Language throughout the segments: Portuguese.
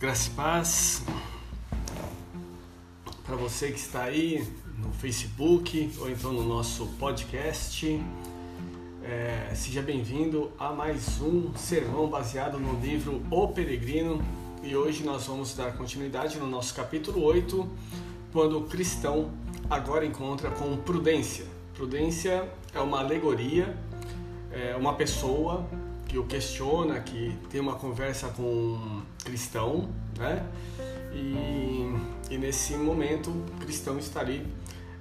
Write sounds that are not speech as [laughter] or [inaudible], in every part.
Graça e paz para você que está aí no Facebook ou então no nosso podcast. É, seja bem-vindo a mais um sermão baseado no livro O Peregrino e hoje nós vamos dar continuidade no nosso capítulo 8, quando o cristão agora encontra com prudência. Prudência é uma alegoria, é uma pessoa que o questiona, que tem uma conversa com um cristão, né? E, e nesse momento o cristão está ali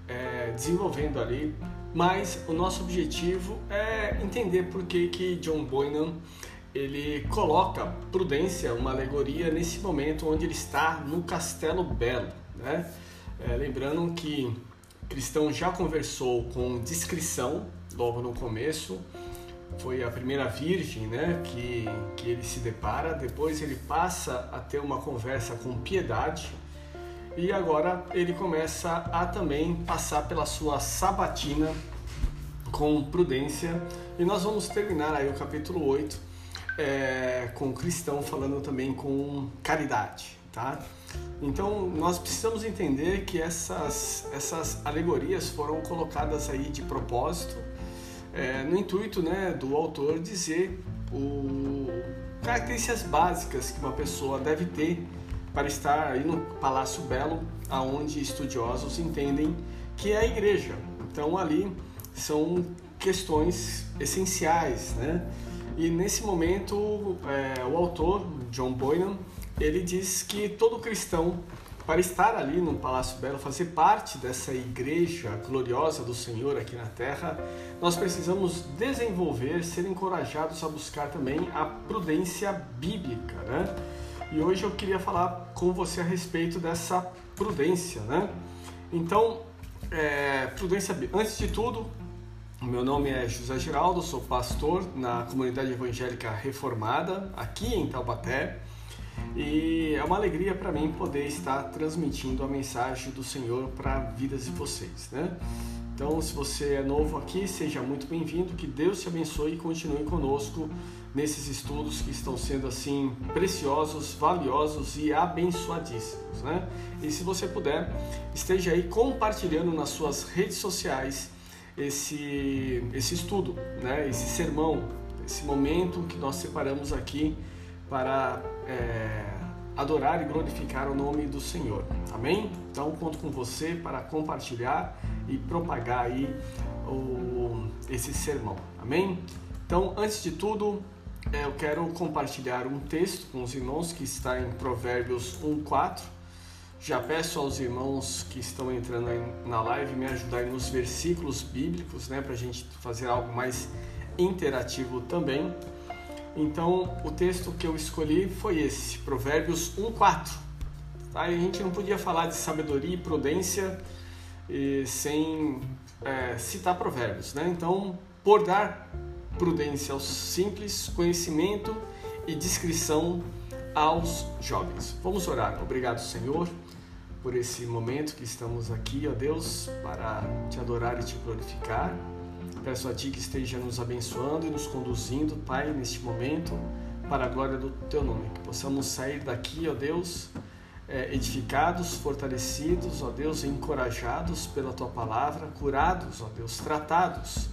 é, desenvolvendo ali, mas o nosso objetivo é entender por que que John Boynan ele coloca prudência, uma alegoria nesse momento onde ele está no Castelo Belo, né? É, lembrando que cristão já conversou com discrição logo no começo foi a primeira virgem né, que, que ele se depara, depois ele passa a ter uma conversa com piedade. E agora ele começa a também passar pela sua sabatina com prudência. E nós vamos terminar aí o capítulo 8 é, com o cristão falando também com caridade, tá? Então nós precisamos entender que essas, essas alegorias foram colocadas aí de propósito é, no intuito né, do autor dizer o características básicas que uma pessoa deve ter para estar aí no Palácio Belo, aonde estudiosos entendem que é a igreja. Então ali são questões essenciais, né? E nesse momento é, o autor John Boylan ele diz que todo cristão para estar ali no Palácio Belo, fazer parte dessa igreja gloriosa do Senhor aqui na terra, nós precisamos desenvolver, ser encorajados a buscar também a prudência bíblica, né? E hoje eu queria falar com você a respeito dessa prudência, né? Então, é, prudência, antes de tudo, meu nome é José Geraldo, sou pastor na comunidade evangélica reformada aqui em Taubaté. E é uma alegria para mim poder estar transmitindo a mensagem do Senhor para vidas de vocês, né? Então, se você é novo aqui, seja muito bem-vindo, que Deus te abençoe e continue conosco nesses estudos que estão sendo assim preciosos, valiosos e abençoadíssimos, né? E se você puder, esteja aí compartilhando nas suas redes sociais esse esse estudo, né? Esse sermão, esse momento que nós separamos aqui para é, adorar e glorificar o nome do Senhor. Amém? Então conto com você para compartilhar e propagar aí o, esse sermão. Amém? Então, antes de tudo, é, eu quero compartilhar um texto com os irmãos que está em Provérbios 1:4. Já peço aos irmãos que estão entrando na live me ajudarem nos versículos bíblicos, né, para a gente fazer algo mais interativo também. Então, o texto que eu escolhi foi esse, Provérbios 1:4. Tá? a gente não podia falar de sabedoria e prudência e, sem é, citar provérbios, né? Então, por dar prudência aos simples, conhecimento e discrição aos jovens. Vamos orar. Obrigado, Senhor, por esse momento que estamos aqui, ó Deus, para te adorar e te glorificar. Peço a Ti que esteja nos abençoando e nos conduzindo, Pai, neste momento, para a glória do Teu nome. Que possamos sair daqui, ó Deus, é, edificados, fortalecidos, ó Deus, encorajados pela Tua palavra, curados, ó Deus, tratados,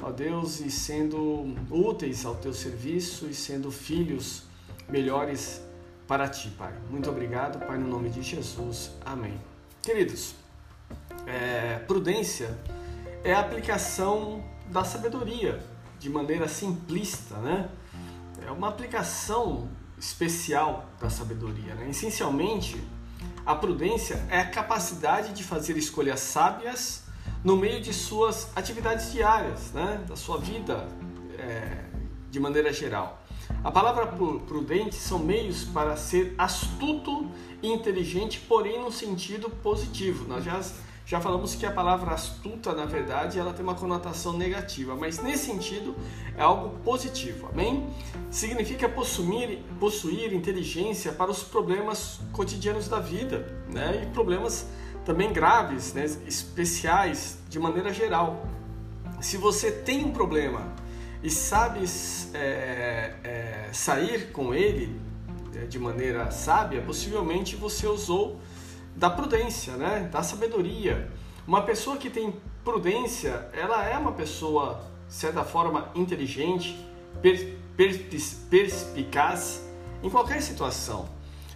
ó Deus, e sendo úteis ao Teu serviço e sendo filhos melhores para Ti, Pai. Muito obrigado, Pai, no nome de Jesus. Amém. Queridos, é, prudência é a aplicação da sabedoria de maneira simplista, né? É uma aplicação especial da sabedoria. Né? Essencialmente, a prudência é a capacidade de fazer escolhas sábias no meio de suas atividades diárias, né? da sua vida é, de maneira geral. A palavra prudente são meios para ser astuto e inteligente, porém no sentido positivo. Nós já já falamos que a palavra astuta, na verdade, ela tem uma conotação negativa, mas nesse sentido é algo positivo, amém? Significa possuir, possuir inteligência para os problemas cotidianos da vida, né? E problemas também graves, né? especiais, de maneira geral. Se você tem um problema e sabe é, é, sair com ele, é, de maneira sábia, possivelmente você usou da prudência, né? da sabedoria. Uma pessoa que tem prudência, ela é uma pessoa, de certa forma, inteligente, per, per, perspicaz em qualquer situação.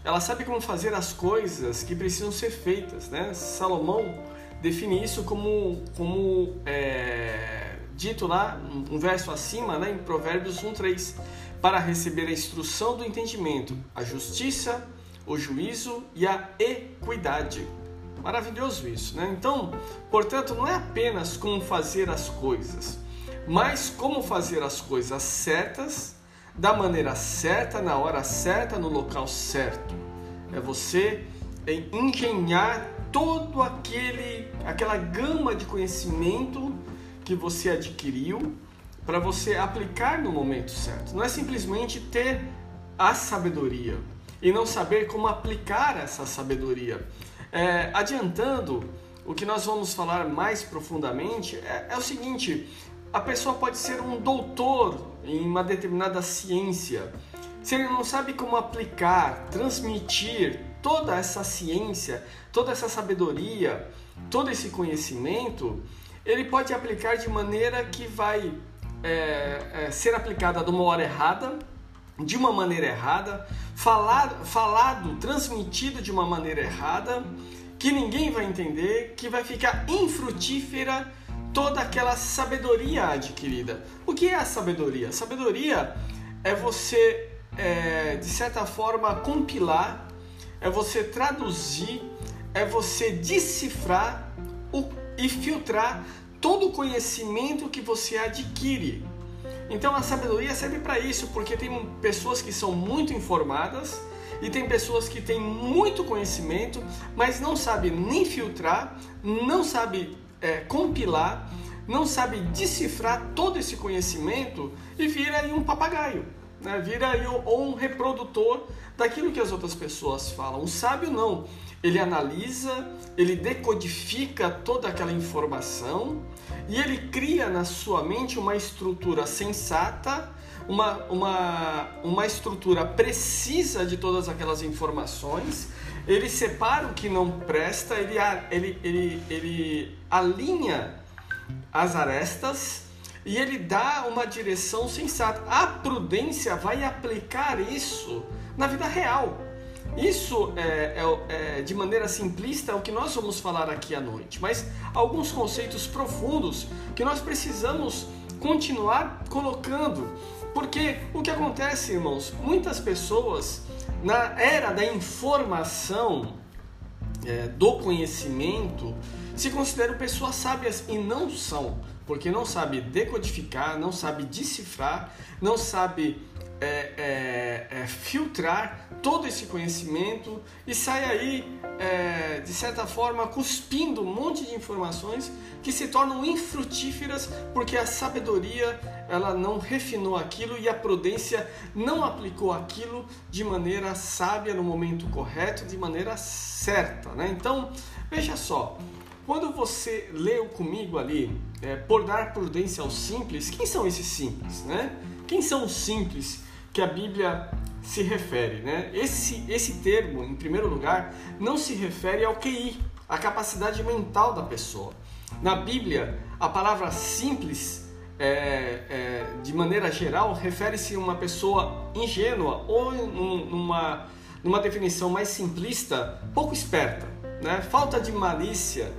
Ela sabe como fazer as coisas que precisam ser feitas. Né? Salomão define isso como, como é, dito lá, um verso acima, né, em Provérbios 1,3, para receber a instrução do entendimento, a justiça, o juízo e a equidade. Maravilhoso isso, né? Então, portanto, não é apenas como fazer as coisas, mas como fazer as coisas certas, da maneira certa, na hora certa, no local certo. É você engenhar todo aquele aquela gama de conhecimento que você adquiriu para você aplicar no momento certo. Não é simplesmente ter a sabedoria, e não saber como aplicar essa sabedoria. É, adiantando, o que nós vamos falar mais profundamente é, é o seguinte: a pessoa pode ser um doutor em uma determinada ciência. Se ele não sabe como aplicar, transmitir toda essa ciência, toda essa sabedoria, todo esse conhecimento, ele pode aplicar de maneira que vai é, é, ser aplicada de uma hora errada, de uma maneira errada, falado, falado, transmitido de uma maneira errada, que ninguém vai entender, que vai ficar infrutífera toda aquela sabedoria adquirida. O que é a sabedoria? Sabedoria é você, é, de certa forma, compilar, é você traduzir, é você decifrar o, e filtrar todo o conhecimento que você adquire então a sabedoria serve para isso, porque tem pessoas que são muito informadas e tem pessoas que têm muito conhecimento, mas não sabe nem filtrar, não sabe é, compilar, não sabe decifrar todo esse conhecimento e vira aí um papagaio, né? vira aí um reprodutor daquilo que as outras pessoas falam. O sábio não, ele analisa, ele decodifica toda aquela informação e ele cria na sua mente uma estrutura sensata, uma, uma, uma estrutura precisa de todas aquelas informações. Ele separa o que não presta, ele, ele, ele, ele alinha as arestas e ele dá uma direção sensata. A prudência vai aplicar isso na vida real. Isso é, é, é, de maneira simplista é o que nós vamos falar aqui à noite, mas alguns conceitos profundos que nós precisamos continuar colocando, porque o que acontece, irmãos, muitas pessoas na era da informação, é, do conhecimento, se consideram pessoas sábias e não são, porque não sabe decodificar, não sabe decifrar, não sabe é, é, é, filtrar todo esse conhecimento e sai aí, é, de certa forma, cuspindo um monte de informações que se tornam infrutíferas porque a sabedoria ela não refinou aquilo e a prudência não aplicou aquilo de maneira sábia no momento correto, de maneira certa. Né? Então, veja só. Quando você leu comigo ali, é, por dar prudência aos simples, quem são esses simples? Né? Quem são os simples que a Bíblia se refere. Né? Esse, esse termo, em primeiro lugar, não se refere ao QI, a capacidade mental da pessoa. Na Bíblia, a palavra simples, é, é, de maneira geral, refere-se a uma pessoa ingênua ou, numa, numa definição mais simplista, pouco esperta, né? falta de malícia,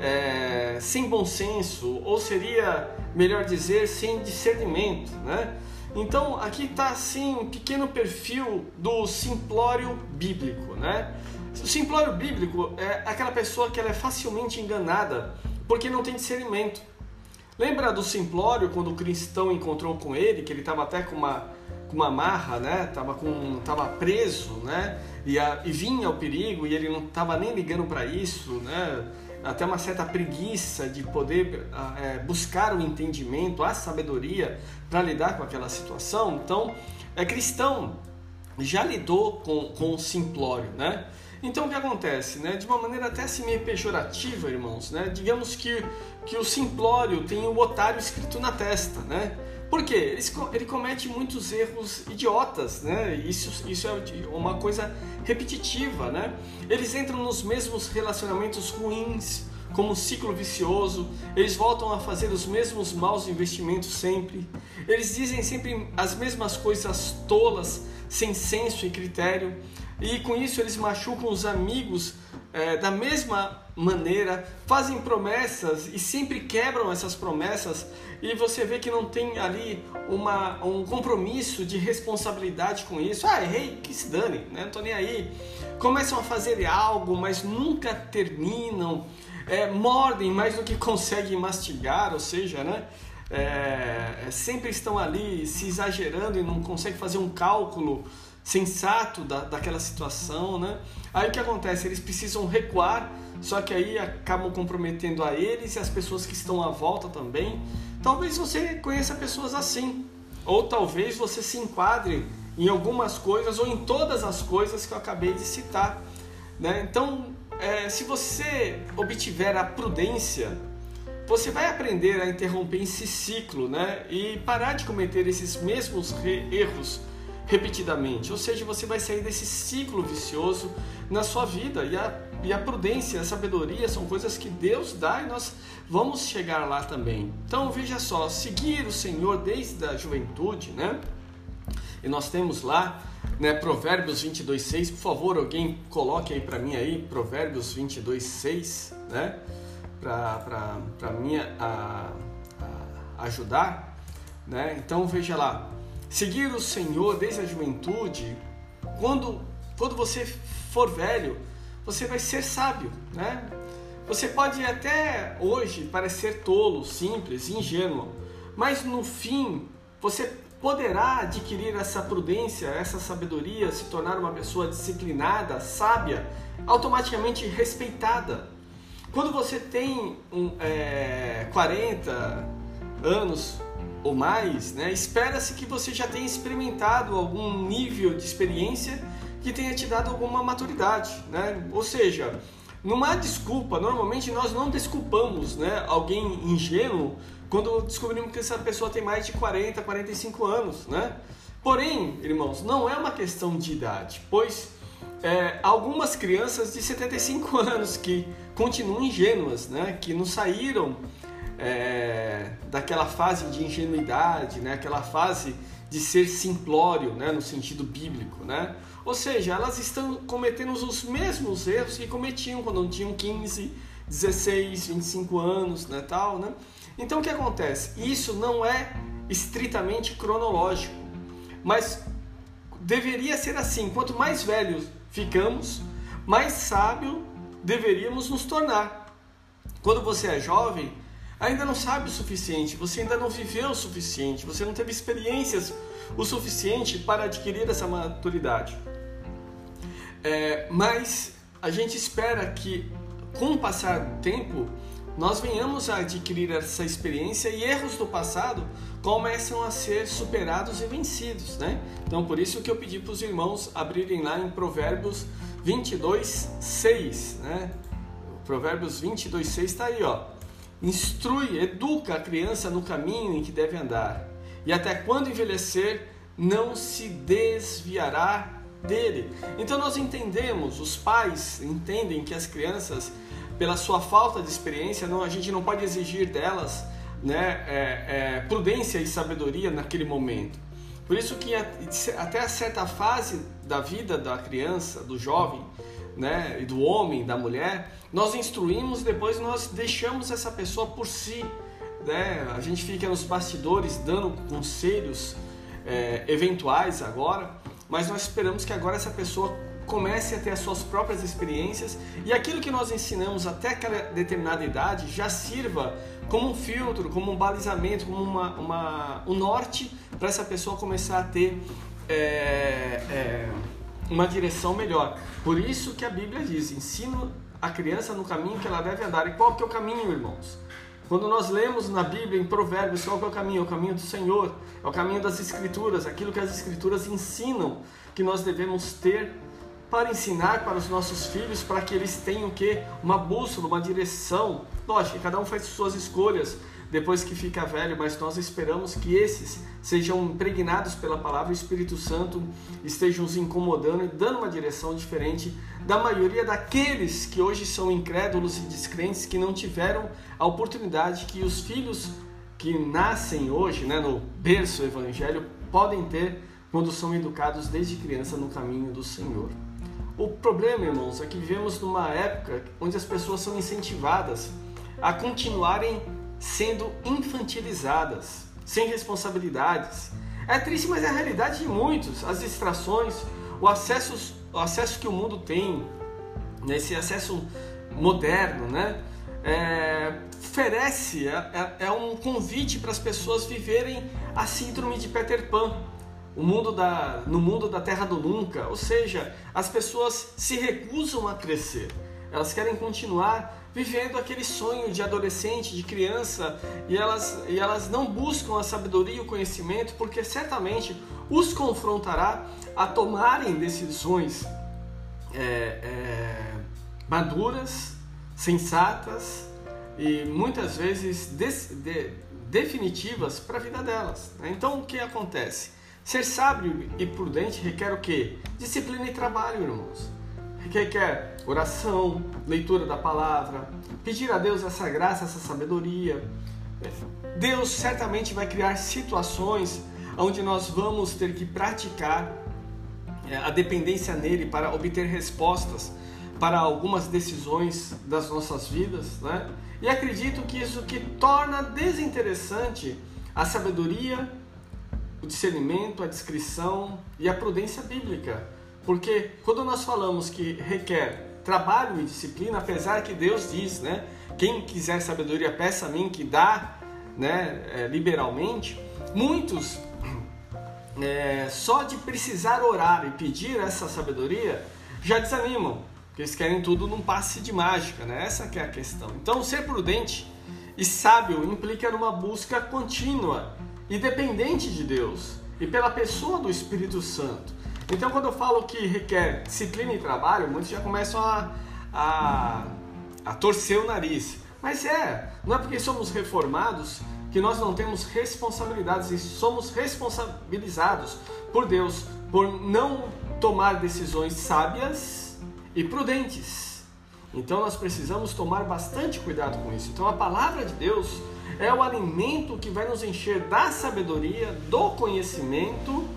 é, sem bom senso, ou seria melhor dizer, sem discernimento. Né? Então aqui está assim um pequeno perfil do simplório bíblico, né? O simplório bíblico é aquela pessoa que ela é facilmente enganada porque não tem discernimento. Lembra do simplório quando o cristão encontrou com ele, que ele estava até com uma, com uma marra, né? Tava com, tava preso, né? E, a, e vinha o perigo e ele não estava nem ligando para isso, né? Até uma certa preguiça de poder ah, é, buscar o entendimento, a sabedoria para lidar com aquela situação. Então, é cristão já lidou com, com o simplório, né? Então o que acontece, né? De uma maneira até assim meio pejorativa, irmãos, né? Digamos que, que o simplório tem o otário escrito na testa, né? Por quê? Ele, comete muitos erros idiotas, né? Isso, isso é uma coisa repetitiva, né? Eles entram nos mesmos relacionamentos ruins, como um ciclo vicioso, eles voltam a fazer os mesmos maus investimentos sempre, eles dizem sempre as mesmas coisas tolas, sem senso e critério, e com isso eles machucam os amigos é, da mesma maneira, fazem promessas e sempre quebram essas promessas, e você vê que não tem ali uma, um compromisso de responsabilidade com isso. Ah, errei, que se dane, né? não tô nem aí. Começam a fazer algo, mas nunca terminam, é, mordem mais do que [laughs] conseguem mastigar, ou seja, né? É, sempre estão ali se exagerando e não conseguem fazer um cálculo sensato da, daquela situação, né? Aí o que acontece? Eles precisam recuar, só que aí acabam comprometendo a eles e as pessoas que estão à volta também. Talvez você conheça pessoas assim, ou talvez você se enquadre em algumas coisas ou em todas as coisas que eu acabei de citar, né? Então, é, se você obtiver a prudência, você vai aprender a interromper esse ciclo, né? E parar de cometer esses mesmos erros repetidamente. Ou seja, você vai sair desse ciclo vicioso na sua vida. E a, e a prudência, a sabedoria são coisas que Deus dá e nós vamos chegar lá também. Então veja só, seguir o Senhor desde a juventude, né? E nós temos lá, né, Provérbios 22:6. Por favor, alguém coloque aí para mim aí Provérbios 22:6, né? Para mim a, a ajudar, né? Então veja lá, seguir o Senhor desde a juventude, quando, quando você for velho, você vai ser sábio, né? Você pode até hoje parecer tolo, simples, ingênuo, mas no fim você poderá adquirir essa prudência, essa sabedoria, se tornar uma pessoa disciplinada, sábia, automaticamente respeitada. Quando você tem um, é, 40 anos, ou mais, né, espera-se que você já tenha experimentado algum nível de experiência que tenha te dado alguma maturidade, né? Ou seja, não há desculpa. Normalmente nós não desculpamos, né, alguém ingênuo quando descobrimos que essa pessoa tem mais de 40, 45 anos, né? Porém, irmãos, não é uma questão de idade, pois é, algumas crianças de 75 [laughs] anos que continuam ingênuas, né, que não saíram é, daquela fase de ingenuidade, né? aquela fase de ser simplório, né? no sentido bíblico. Né? Ou seja, elas estão cometendo os mesmos erros que cometiam quando tinham 15, 16, 25 anos, né? Tal, né? Então o que acontece? Isso não é estritamente cronológico, mas deveria ser assim: quanto mais velhos ficamos, mais sábio deveríamos nos tornar. Quando você é jovem, ainda não sabe o suficiente, você ainda não viveu o suficiente, você não teve experiências o suficiente para adquirir essa maturidade. É, mas a gente espera que, com o passar do tempo, nós venhamos a adquirir essa experiência e erros do passado começam a ser superados e vencidos, né? Então, por isso que eu pedi para os irmãos abrirem lá em Provérbios 22, 6, né? Provérbios 22, 6 está aí, ó instrui, educa a criança no caminho em que deve andar, e até quando envelhecer, não se desviará dele. Então nós entendemos, os pais entendem que as crianças, pela sua falta de experiência, não, a gente não pode exigir delas né, é, é, prudência e sabedoria naquele momento. Por isso que até certa fase da vida da criança, do jovem, né, e do homem, da mulher, nós instruímos, depois nós deixamos essa pessoa por si. Né? A gente fica nos bastidores dando conselhos é, eventuais agora, mas nós esperamos que agora essa pessoa comece a ter as suas próprias experiências e aquilo que nós ensinamos até aquela determinada idade já sirva como um filtro, como um balizamento, como uma, uma um norte para essa pessoa começar a ter é, é, uma direção melhor. Por isso que a Bíblia diz: ensino a criança no caminho que ela deve andar. E qual que é o caminho, irmãos? Quando nós lemos na Bíblia, em Provérbios, qual é o caminho? É o caminho do Senhor, é o caminho das Escrituras, aquilo que as Escrituras ensinam que nós devemos ter para ensinar para os nossos filhos, para que eles tenham que uma bússola, uma direção. Lógico, cada um faz suas escolhas, depois que fica velho, mas nós esperamos que esses sejam impregnados pela palavra, o Espírito Santo estejam os incomodando e dando uma direção diferente da maioria daqueles que hoje são incrédulos e descrentes que não tiveram a oportunidade que os filhos que nascem hoje, né, no berço evangelho, podem ter quando são educados desde criança no caminho do Senhor. O problema, irmãos, é que vivemos numa época onde as pessoas são incentivadas a continuarem sendo infantilizadas, sem responsabilidades. É triste, mas é a realidade de muitos. As distrações, o acesso, o acesso que o mundo tem, né, esse acesso moderno, né? É, oferece, é, é, é um convite para as pessoas viverem a síndrome de Peter Pan o mundo da, no mundo da terra do nunca, ou seja, as pessoas se recusam a crescer, elas querem continuar vivendo aquele sonho de adolescente, de criança, e elas, e elas não buscam a sabedoria e o conhecimento, porque certamente os confrontará a tomarem decisões é, é, maduras, sensatas e muitas vezes des, de, definitivas para a vida delas. Né? Então o que acontece? Ser sábio e prudente requer o quê? Disciplina e trabalho, irmãos. Requer oração, leitura da palavra, pedir a Deus essa graça, essa sabedoria. Deus certamente vai criar situações onde nós vamos ter que praticar é, a dependência nele para obter respostas para algumas decisões das nossas vidas, né? E acredito que isso que torna desinteressante a sabedoria o discernimento, a discrição e a prudência bíblica. Porque quando nós falamos que requer trabalho e disciplina, apesar que Deus diz, né? Quem quiser sabedoria, peça a mim que dá, né? É, liberalmente. Muitos é, [clears throat] só de precisar orar e pedir essa sabedoria já desanimam, porque eles querem tudo num passe de mágica, né? Essa que é a questão. Então, ser prudente e sábio implica numa busca contínua e dependente de Deus e pela pessoa do Espírito Santo. Então, quando eu falo que requer disciplina e trabalho, muitos já começam a, a, a torcer o nariz. Mas é, não é porque somos reformados que nós não temos responsabilidades e somos responsabilizados por Deus por não tomar decisões sábias e prudentes. Então nós precisamos tomar bastante cuidado com isso. Então a palavra de Deus é o alimento que vai nos encher da sabedoria, do conhecimento,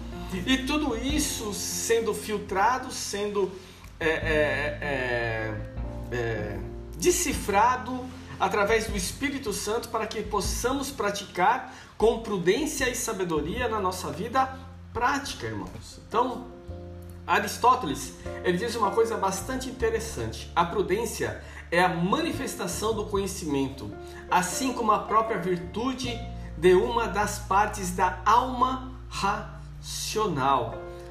e tudo isso sendo filtrado, sendo é, é, é, é, decifrado através do Espírito Santo para que possamos praticar com prudência e sabedoria na nossa vida prática, irmãos. Então, Aristóteles, ele diz uma coisa bastante interessante. A prudência é a manifestação do conhecimento, assim como a própria virtude de uma das partes da alma racional.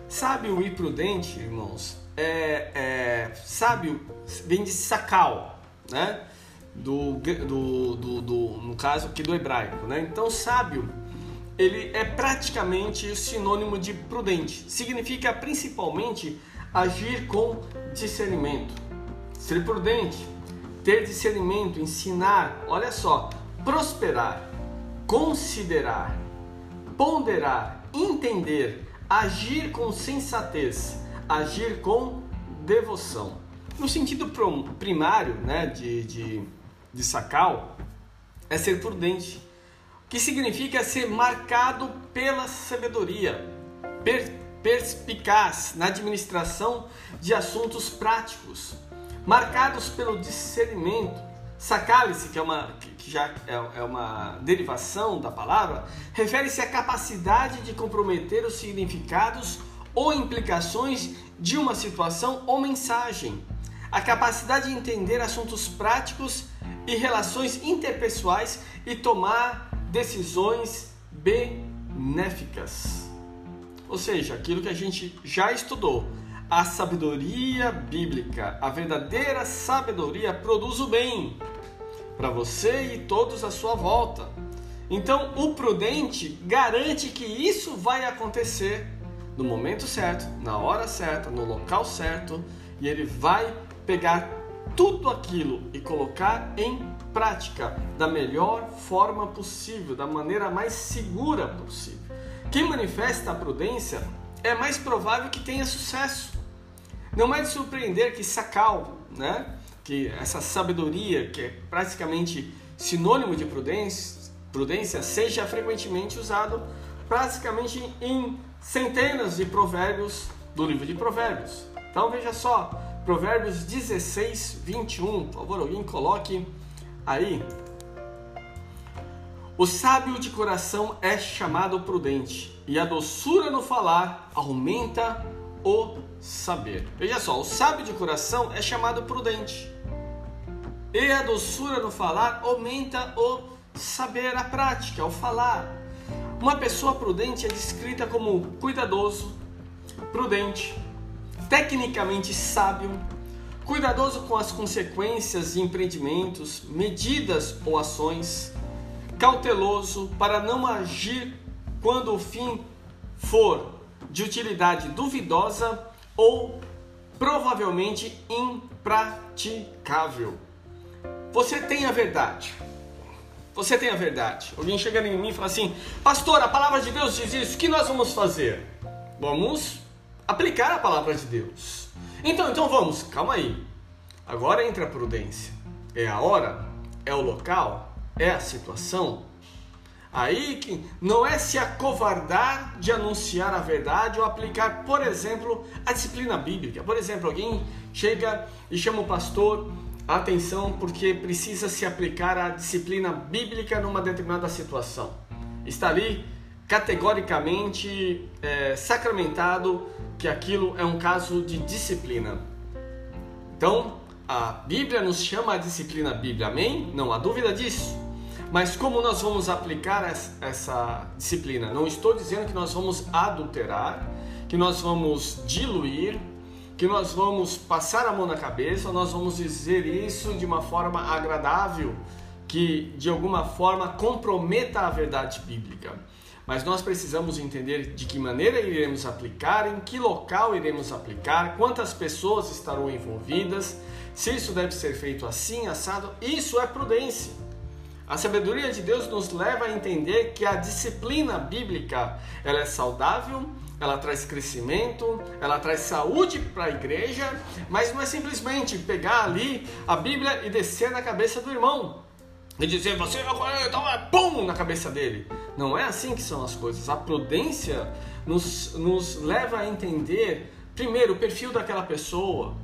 Sábio e prudente, irmãos, é, é sábio vem de sacal, né? Do, do, do, do, no caso aqui do hebraico, né? Então, sábio ele é praticamente sinônimo de prudente. Significa principalmente agir com discernimento. Ser prudente ter discernimento, ensinar, olha só, prosperar, considerar, ponderar, entender, agir com sensatez, agir com devoção. No sentido primário né, de, de, de sacal, é ser prudente, que significa ser marcado pela sabedoria, per, perspicaz na administração de assuntos práticos marcados pelo discernimento. Sacale-se, que, é uma, que já é, é uma derivação da palavra, refere-se à capacidade de comprometer os significados ou implicações de uma situação ou mensagem, a capacidade de entender assuntos práticos e relações interpessoais e tomar decisões benéficas. Ou seja, aquilo que a gente já estudou, a sabedoria bíblica, a verdadeira sabedoria produz o bem para você e todos à sua volta. Então, o prudente garante que isso vai acontecer no momento certo, na hora certa, no local certo, e ele vai pegar tudo aquilo e colocar em prática da melhor forma possível, da maneira mais segura possível. Quem manifesta a prudência é mais provável que tenha sucesso. Não é de surpreender que Sacal, né, que essa sabedoria, que é praticamente sinônimo de prudência, prudência seja frequentemente usado praticamente em centenas de provérbios do livro de Provérbios. Então veja só, Provérbios 16, 21. Por favor, alguém coloque aí. O sábio de coração é chamado prudente, e a doçura no falar aumenta o saber. Veja só, o sábio de coração é chamado prudente, e a doçura no falar aumenta o saber, a prática, o falar. Uma pessoa prudente é descrita como cuidadoso, prudente, tecnicamente sábio, cuidadoso com as consequências de empreendimentos, medidas ou ações, cauteloso para não agir quando o fim for de utilidade duvidosa ou provavelmente impraticável. Você tem a verdade. Você tem a verdade. Alguém chega em mim e fala assim: Pastor, a palavra de Deus diz isso, o que nós vamos fazer? Vamos aplicar a palavra de Deus. Então, então vamos, calma aí. Agora entra a prudência. É a hora, é o local, é a situação. Aí que não é se acovardar de anunciar a verdade ou aplicar, por exemplo, a disciplina bíblica. Por exemplo, alguém chega e chama o pastor atenção porque precisa se aplicar a disciplina bíblica numa determinada situação. Está ali categoricamente é, sacramentado que aquilo é um caso de disciplina. Então, a Bíblia nos chama a disciplina Bíblia, amém? Não há dúvida disso. Mas como nós vamos aplicar essa disciplina? Não estou dizendo que nós vamos adulterar, que nós vamos diluir, que nós vamos passar a mão na cabeça, nós vamos dizer isso de uma forma agradável, que de alguma forma comprometa a verdade bíblica mas nós precisamos entender de que maneira iremos aplicar, em que local iremos aplicar, quantas pessoas estarão envolvidas, se isso deve ser feito assim, assado. Isso é prudência. A sabedoria de Deus nos leva a entender que a disciplina bíblica ela é saudável, ela traz crescimento, ela traz saúde para a igreja, mas não é simplesmente pegar ali a Bíblia e descer na cabeça do irmão e dizer você então é pum na cabeça dele. Não é assim que são as coisas. A prudência nos, nos leva a entender, primeiro, o perfil daquela pessoa,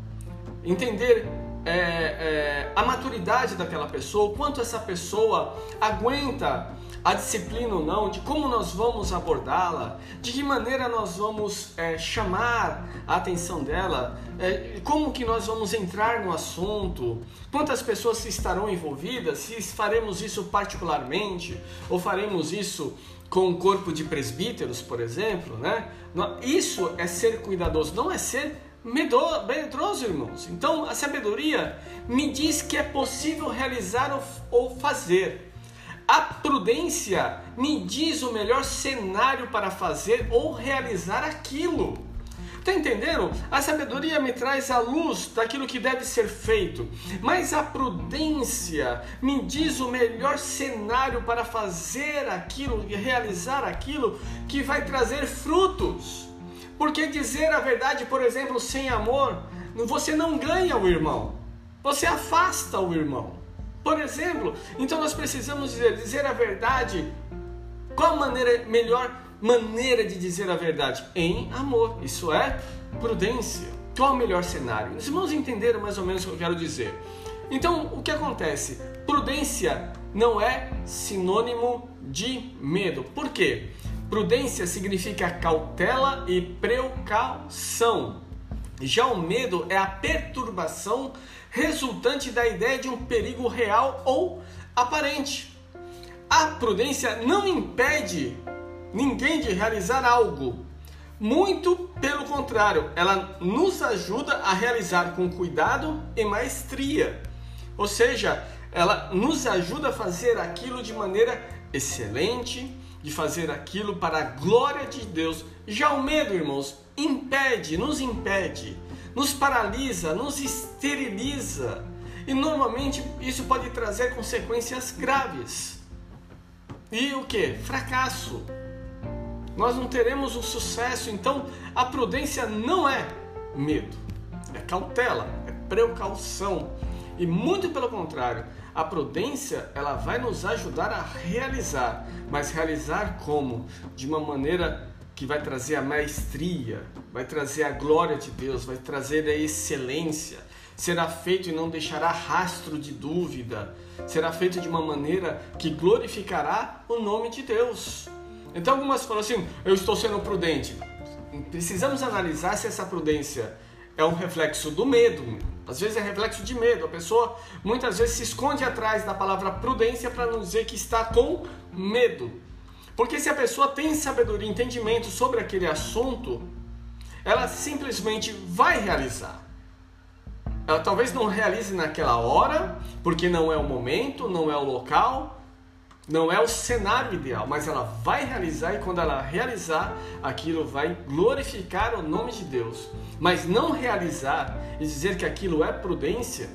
entender é, é, a maturidade daquela pessoa, o quanto essa pessoa aguenta a disciplina ou não, de como nós vamos abordá-la, de que maneira nós vamos é, chamar a atenção dela, é, como que nós vamos entrar no assunto, quantas pessoas estarão envolvidas, se faremos isso particularmente ou faremos isso com o corpo de presbíteros, por exemplo, né? Isso é ser cuidadoso, não é ser medroso, irmãos. Então, a sabedoria me diz que é possível realizar ou fazer. A prudência me diz o melhor cenário para fazer ou realizar aquilo. Tá entendendo? A sabedoria me traz a luz daquilo que deve ser feito, mas a prudência me diz o melhor cenário para fazer aquilo e realizar aquilo que vai trazer frutos. Porque dizer a verdade, por exemplo, sem amor, você não ganha o irmão, você afasta o irmão. Por exemplo, então nós precisamos dizer, dizer a verdade. Qual a maneira, melhor maneira de dizer a verdade? Em amor. Isso é prudência. Qual o melhor cenário? Os irmãos entenderam mais ou menos o que eu quero dizer. Então, o que acontece? Prudência não é sinônimo de medo. Por quê? Prudência significa cautela e precaução. Já o medo é a perturbação resultante da ideia de um perigo real ou aparente. A prudência não impede ninguém de realizar algo. Muito pelo contrário, ela nos ajuda a realizar com cuidado e maestria. Ou seja, ela nos ajuda a fazer aquilo de maneira excelente, de fazer aquilo para a glória de Deus. Já o medo, irmãos, impede, nos impede nos paralisa, nos esteriliza. E normalmente isso pode trazer consequências graves. E o que? Fracasso. Nós não teremos o sucesso. Então a prudência não é medo, é cautela, é precaução. E muito pelo contrário, a prudência ela vai nos ajudar a realizar, mas realizar como? De uma maneira que vai trazer a maestria, vai trazer a glória de Deus, vai trazer a excelência. Será feito e não deixará rastro de dúvida. Será feito de uma maneira que glorificará o nome de Deus. Então algumas falam assim: eu estou sendo prudente. Precisamos analisar se essa prudência é um reflexo do medo. Às vezes é reflexo de medo. A pessoa muitas vezes se esconde atrás da palavra prudência para não dizer que está com medo. Porque se a pessoa tem sabedoria, entendimento sobre aquele assunto, ela simplesmente vai realizar. Ela talvez não realize naquela hora, porque não é o momento, não é o local, não é o cenário ideal, mas ela vai realizar e quando ela realizar, aquilo vai glorificar o nome de Deus. Mas não realizar e dizer que aquilo é prudência,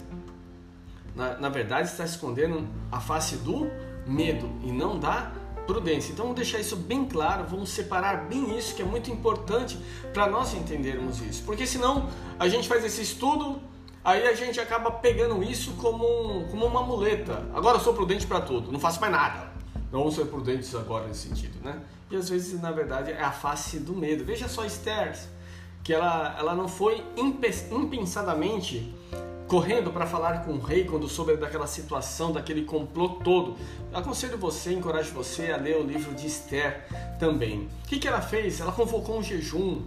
na, na verdade está escondendo a face do medo e não da prudência. Então vamos deixar isso bem claro, vamos separar bem isso que é muito importante para nós entendermos isso. Porque senão a gente faz esse estudo, Aí a gente acaba pegando isso como, um, como uma muleta. Agora eu sou prudente para tudo, não faço mais nada. Não vamos ser prudentes agora nesse sentido, né? E às vezes, na verdade, é a face do medo. Veja só Esther, que ela, ela não foi impensadamente correndo para falar com o rei quando soube daquela situação, daquele complô todo. Aconselho você, encorajo você a ler o livro de Esther também. O que, que ela fez? Ela convocou um jejum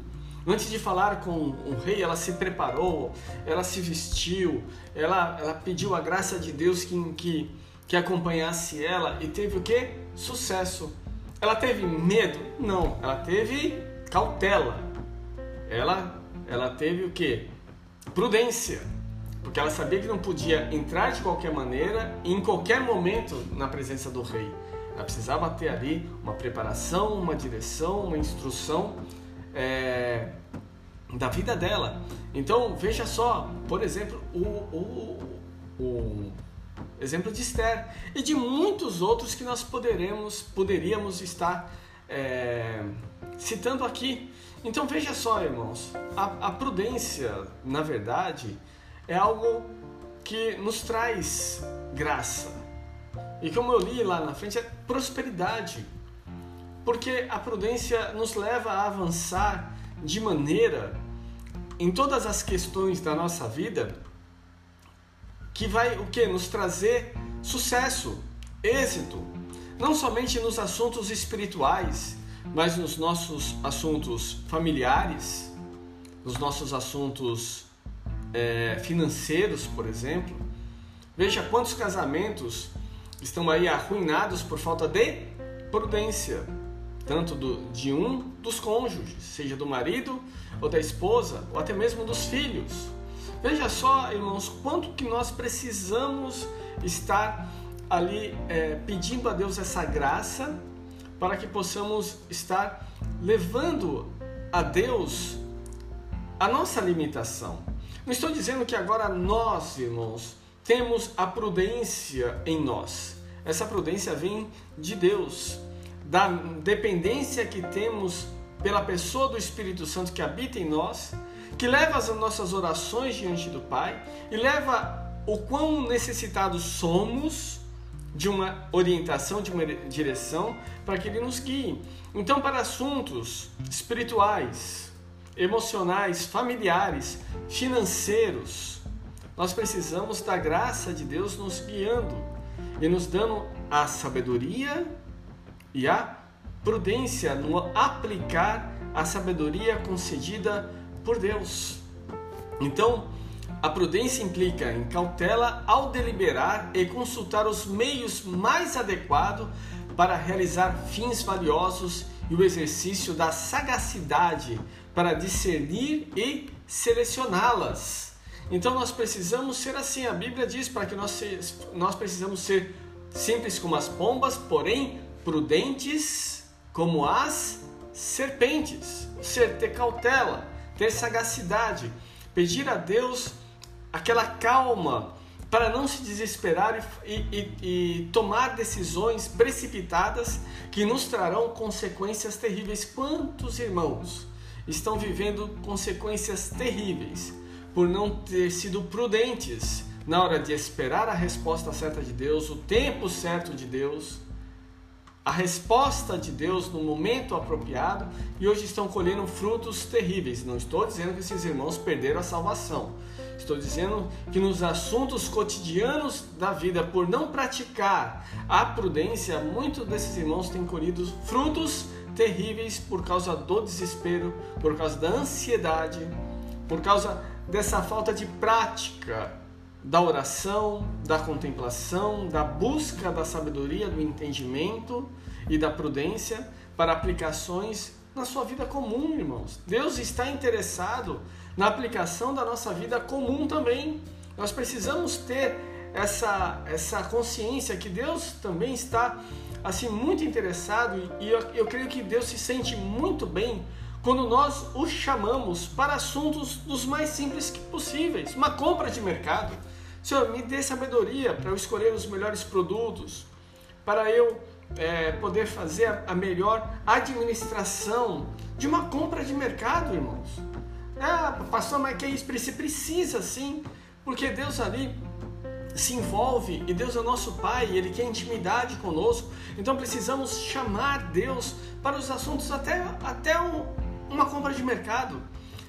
Antes de falar com o rei, ela se preparou, ela se vestiu, ela, ela pediu a graça de Deus que, que, que acompanhasse ela e teve o que? Sucesso. Ela teve medo? Não, ela teve cautela. Ela, ela teve o que? Prudência. Porque ela sabia que não podia entrar de qualquer maneira e em qualquer momento na presença do rei. Ela precisava ter ali uma preparação, uma direção, uma instrução é, da vida dela. Então veja só, por exemplo, o, o, o exemplo de Esther e de muitos outros que nós poderemos, poderíamos estar é, citando aqui. Então veja só, irmãos, a, a prudência, na verdade, é algo que nos traz graça. E como eu li lá na frente, é prosperidade. Porque a prudência nos leva a avançar de maneira em todas as questões da nossa vida que vai o que nos trazer sucesso, êxito, não somente nos assuntos espirituais, mas nos nossos assuntos familiares, nos nossos assuntos é, financeiros, por exemplo. Veja quantos casamentos estão aí arruinados por falta de prudência tanto do, de um dos cônjuges, seja do marido ou da esposa, ou até mesmo dos filhos. Veja só, irmãos, quanto que nós precisamos estar ali é, pedindo a Deus essa graça para que possamos estar levando a Deus a nossa limitação. Não estou dizendo que agora nós, irmãos, temos a prudência em nós. Essa prudência vem de Deus da dependência que temos pela pessoa do Espírito Santo que habita em nós, que leva as nossas orações diante do Pai e leva o quão necessitados somos de uma orientação, de uma direção para que Ele nos guie. Então, para assuntos espirituais, emocionais, familiares, financeiros, nós precisamos da graça de Deus nos guiando e nos dando a sabedoria e a prudência no aplicar a sabedoria concedida por Deus. Então, a prudência implica em cautela ao deliberar e consultar os meios mais adequados para realizar fins valiosos e o exercício da sagacidade para discernir e selecioná-las. Então nós precisamos ser assim. A Bíblia diz para que nós, nós precisamos ser simples como as pombas, porém prudentes como as serpentes. Ser, ter cautela, ter sagacidade, pedir a Deus aquela calma para não se desesperar e, e, e, tomar decisões precipitadas que nos trarão consequências terríveis. Quantos irmãos estão vivendo consequências terríveis por não ter sido prudentes na hora de esperar a resposta certa de Deus, o tempo certo de Deus? a resposta de Deus no momento apropriado e hoje estão colhendo frutos terríveis. Não estou dizendo que esses irmãos perderam a salvação. Estou dizendo que nos assuntos cotidianos da vida, por não praticar a prudência, muitos desses irmãos têm colhido frutos terríveis por causa do desespero, por causa da ansiedade, por causa dessa falta de prática da oração, da contemplação, da busca da sabedoria, do entendimento e da prudência para aplicações na sua vida comum, irmãos. Deus está interessado na aplicação da nossa vida comum também. Nós precisamos ter essa, essa consciência que Deus também está assim muito interessado e eu, eu creio que Deus se sente muito bem quando nós o chamamos para assuntos dos mais simples possíveis. Uma compra de mercado Senhor, me dê sabedoria para eu escolher os melhores produtos, para eu é, poder fazer a, melhor administração de uma compra de mercado, irmãos. É, pastor, mas que é isso? Você precisa sim, porque Deus ali se envolve e Deus é o nosso Pai, Ele quer intimidade conosco, então precisamos chamar Deus para os assuntos até, até um, uma compra de mercado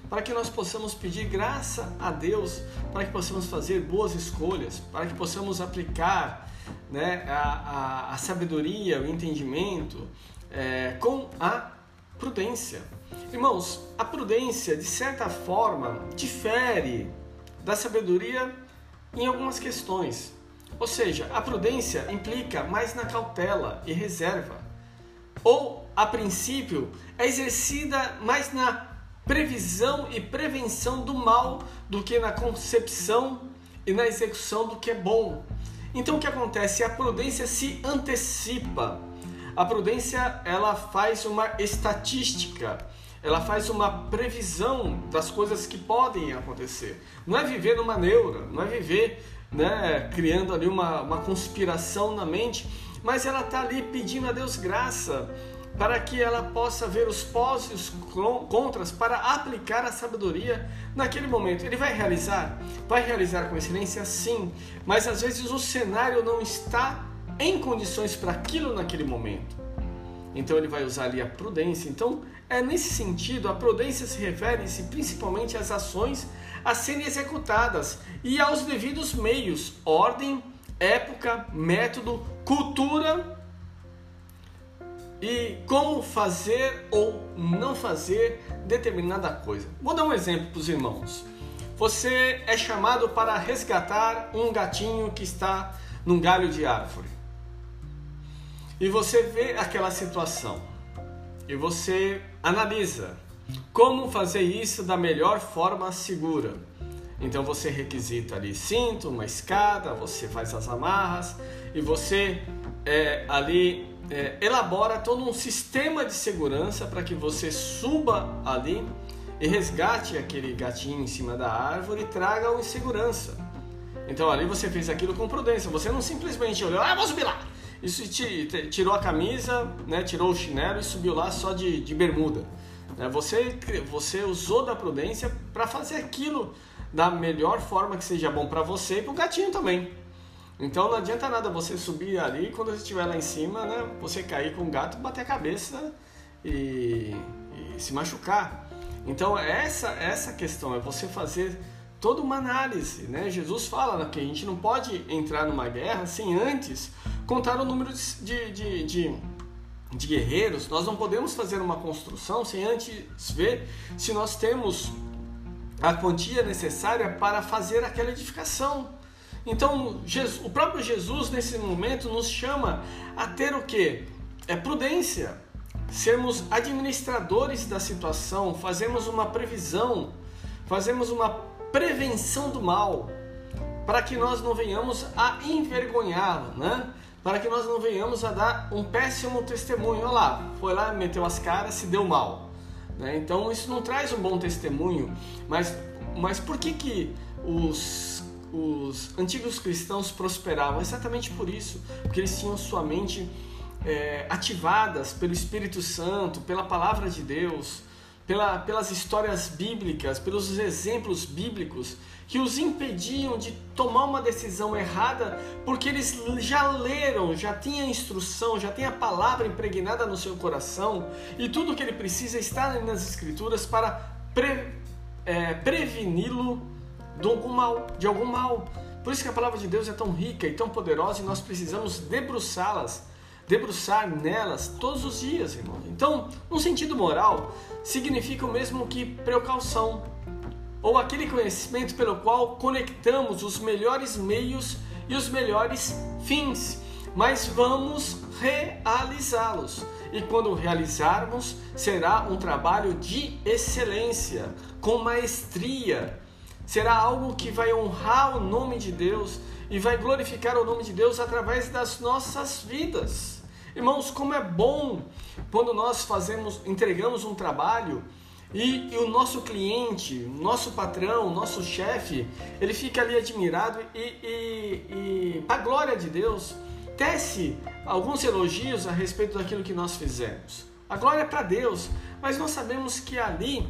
para que nós possamos pedir graça a Deus, para que possamos fazer boas escolhas, para que possamos aplicar né, a, a, a sabedoria, o entendimento é, com a prudência. Irmãos, a prudência, de certa forma, difere da sabedoria em algumas questões. Ou seja, a prudência implica mais na cautela e reserva. Ou, a princípio, é exercida mais na previsão e prevenção do mal do que na concepção e na execução do que é bom. Então o que acontece? A prudência se antecipa. A prudência ela faz uma estatística, ela faz uma previsão das coisas que podem acontecer. Não é viver numa neura, não é viver né, criando ali uma, uma conspiração na mente, mas ela está ali pedindo a Deus graça para que ela possa ver os pós e os contras para aplicar a sabedoria naquele momento. Ele vai realizar? Vai realizar com excelência? Sim, mas às vezes o cenário não está em condições para aquilo naquele momento. Então ele vai usar ali a prudência. Então é nesse sentido, a prudência se refere-se principalmente às ações a serem executadas e aos devidos meios, ordem, época, método, cultura e como fazer ou não fazer determinada coisa. Vou dar um exemplo para os irmãos. Você é chamado para resgatar um gatinho que está num galho de árvore. E você vê aquela situação. E você analisa como fazer isso da melhor forma segura. Então você requisita ali cinto, uma escada, você faz as amarras e você é, ali é, elabora todo um sistema de segurança para que você suba ali e resgate aquele gatinho em cima da árvore e traga-o em segurança. Então ali você fez aquilo com prudência, você não simplesmente olhou, ah, vou subir lá. Isso te, te, tirou a camisa, né, tirou o chinelo e subiu lá só de, de bermuda. Né? Você, você usou da prudência para fazer aquilo da melhor forma que seja bom para você e para o gatinho também. Então não adianta nada você subir ali quando você estiver lá em cima, né? Você cair com o gato, bater a cabeça e, e se machucar. Então essa essa questão é você fazer toda uma análise, né? Jesus fala que a gente não pode entrar numa guerra sem antes contar o número de, de, de, de guerreiros. Nós não podemos fazer uma construção sem antes ver se nós temos a quantia necessária para fazer aquela edificação. Então, Jesus, o próprio Jesus nesse momento nos chama a ter o que? É prudência, sermos administradores da situação, fazemos uma previsão, fazemos uma prevenção do mal, para que nós não venhamos a envergonhá-lo, né? Para que nós não venhamos a dar um péssimo testemunho. Olha lá, foi lá, meteu as caras, se deu mal. Né? Então isso não traz um bom testemunho. Mas, mas por que que os os antigos cristãos prosperavam? Exatamente por isso, porque eles tinham sua mente é, ativadas pelo Espírito Santo, pela palavra de Deus, pela, pelas histórias bíblicas, pelos exemplos bíblicos que os impediam de tomar uma decisão errada, porque eles já leram, já tinham a instrução, já tem a palavra impregnada no seu coração e tudo que ele precisa está nas Escrituras para pre, é, preveni-lo de algum mal, de algum mal. Por isso que a palavra de Deus é tão rica e tão poderosa e nós precisamos debruçá-las debruçar nelas todos os dias, irmãos. Então, no sentido moral, significa o mesmo que precaução, ou aquele conhecimento pelo qual conectamos os melhores meios e os melhores fins, mas vamos realizá-los. E quando realizarmos, será um trabalho de excelência, com maestria. Será algo que vai honrar o nome de Deus e vai glorificar o nome de Deus através das nossas vidas. Irmãos, como é bom quando nós fazemos, entregamos um trabalho e, e o nosso cliente, nosso patrão, nosso chefe, ele fica ali admirado e, e, e a glória de Deus tece alguns elogios a respeito daquilo que nós fizemos. A glória é para Deus, mas nós sabemos que ali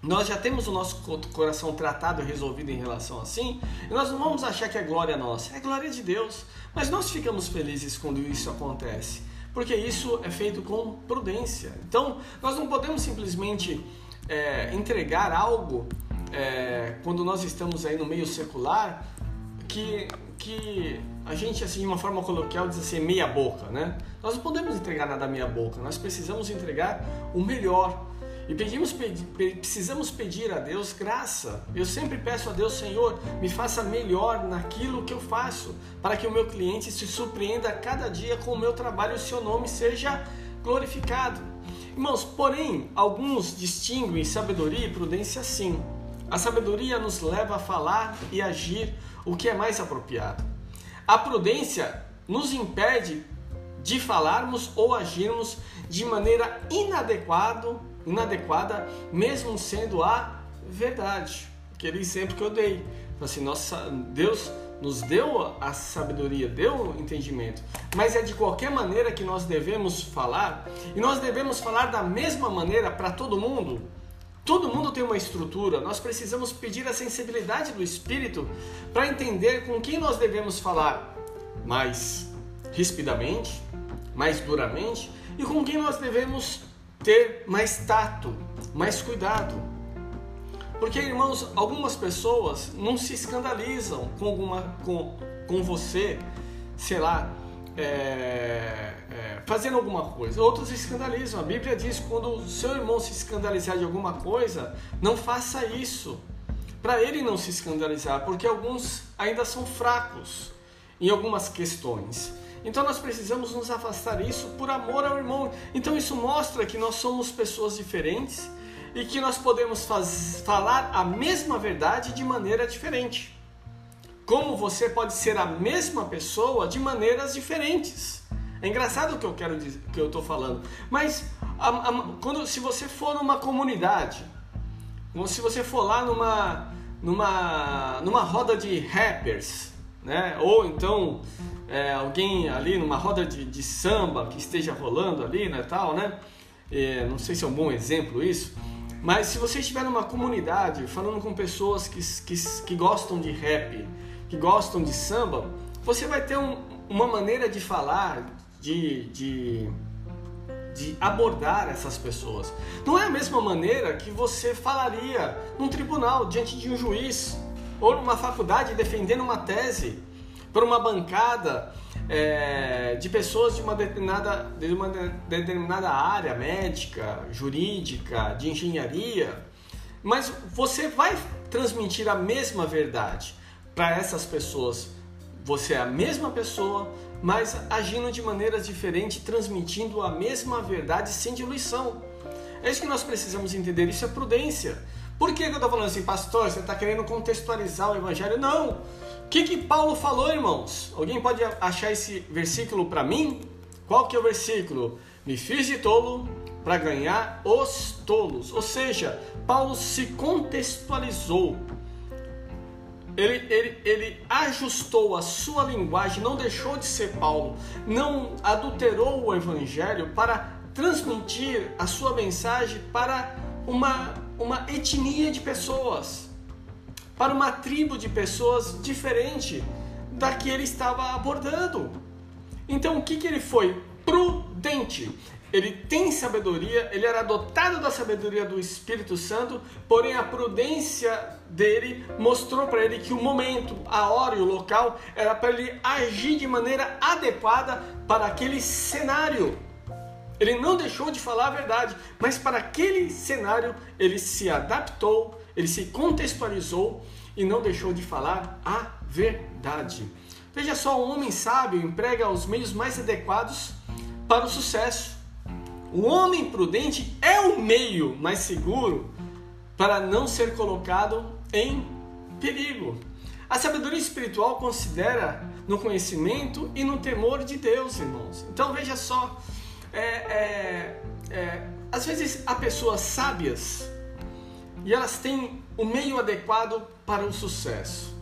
nós já temos o nosso coração tratado e resolvido em relação assim, e nós não vamos achar que é glória nossa, é glória de Deus. Mas nós ficamos felizes quando isso acontece porque isso é feito com prudência. Então, nós não podemos simplesmente é, entregar algo é, quando nós estamos aí no meio secular que, que a gente, assim, de uma forma coloquial, diz assim, meia boca, né? Nós não podemos entregar nada meia boca, nós precisamos entregar o melhor. E pedimos, precisamos pedir a Deus graça. Eu sempre peço a Deus, Senhor, me faça melhor naquilo que eu faço, para que o meu cliente se surpreenda cada dia com o meu trabalho e o seu nome seja glorificado. Irmãos, porém, alguns distinguem sabedoria e prudência sim. A sabedoria nos leva a falar e agir o que é mais apropriado. A prudência nos impede de falarmos ou agirmos de maneira inadequada inadequada, mesmo sendo a verdade. Aquele exemplo que eu dei. Assim, nossa, Deus nos deu a sabedoria, deu o entendimento, mas é de qualquer maneira que nós devemos falar, e nós devemos falar da mesma maneira para todo mundo. Todo mundo tem uma estrutura, nós precisamos pedir a sensibilidade do Espírito para entender com quem nós devemos falar mais rispidamente, mais duramente, e com quem nós devemos ter mais tato, mais cuidado. Porque, irmãos, algumas pessoas não se escandalizam com, alguma, com, com você, sei lá, é, é, fazendo alguma coisa. Outros se escandalizam. A Bíblia diz: quando o seu irmão se escandalizar de alguma coisa, não faça isso. Para ele não se escandalizar, porque alguns ainda são fracos em algumas questões. Então nós precisamos nos afastar disso por amor ao irmão. Então isso mostra que nós somos pessoas diferentes e que nós podemos faz, falar a mesma verdade de maneira diferente. Como você pode ser a mesma pessoa de maneiras diferentes. É engraçado o que eu quero dizer, que eu estou falando. Mas a, a, quando, se você for numa comunidade, se você for lá numa, numa, numa roda de rappers, né? Ou então é, alguém ali numa roda de, de, samba que esteja rolando ali, né, tal, né? É, não sei se é um bom exemplo isso, mas se você estiver numa comunidade falando com pessoas que, que, que gostam de rap, que gostam de samba, você vai ter um, uma maneira de falar, de, de, de abordar essas pessoas. Não é a mesma maneira que você falaria num tribunal, diante de um juiz, ou numa faculdade defendendo uma tese por uma bancada é, de pessoas de uma, determinada, de uma determinada área médica, jurídica, de engenharia, mas você vai transmitir a mesma verdade para essas pessoas. Você é a mesma pessoa, mas agindo de maneiras diferentes, transmitindo a mesma verdade sem diluição. É isso que nós precisamos entender, isso é prudência. Por que, eu estou falando assim, pastor? Você está querendo contextualizar o evangelho? Não! O que, que Paulo falou, irmãos? Alguém pode achar esse versículo para mim? Qual que é o versículo? Me fiz de tolo para ganhar os tolos. Ou seja, Paulo se contextualizou. ele, ele, ele ajustou a sua linguagem, não deixou de ser Paulo, não adulterou o evangelho para transmitir a sua mensagem para uma, uma etnia de pessoas, para uma tribo de pessoas diferente da que ele estava abordando. Então o que, que ele foi? Prudente ele tem sabedoria, ele era dotado da sabedoria do Espírito Santo, porém a prudência dele mostrou para ele que o momento, a hora e o local era para ele agir de maneira adequada para aquele cenário. Ele não deixou de falar a verdade, mas para aquele cenário ele se adaptou, ele se contextualizou e não deixou de falar a verdade. Veja só, um homem sábio emprega os meios mais adequados para o sucesso. O homem prudente é o meio mais seguro para não ser colocado em perigo. A sabedoria espiritual considera no conhecimento e no temor de Deus, irmãos. Então veja só, é, é, é, às vezes há pessoas sábias e elas têm o meio adequado para o sucesso.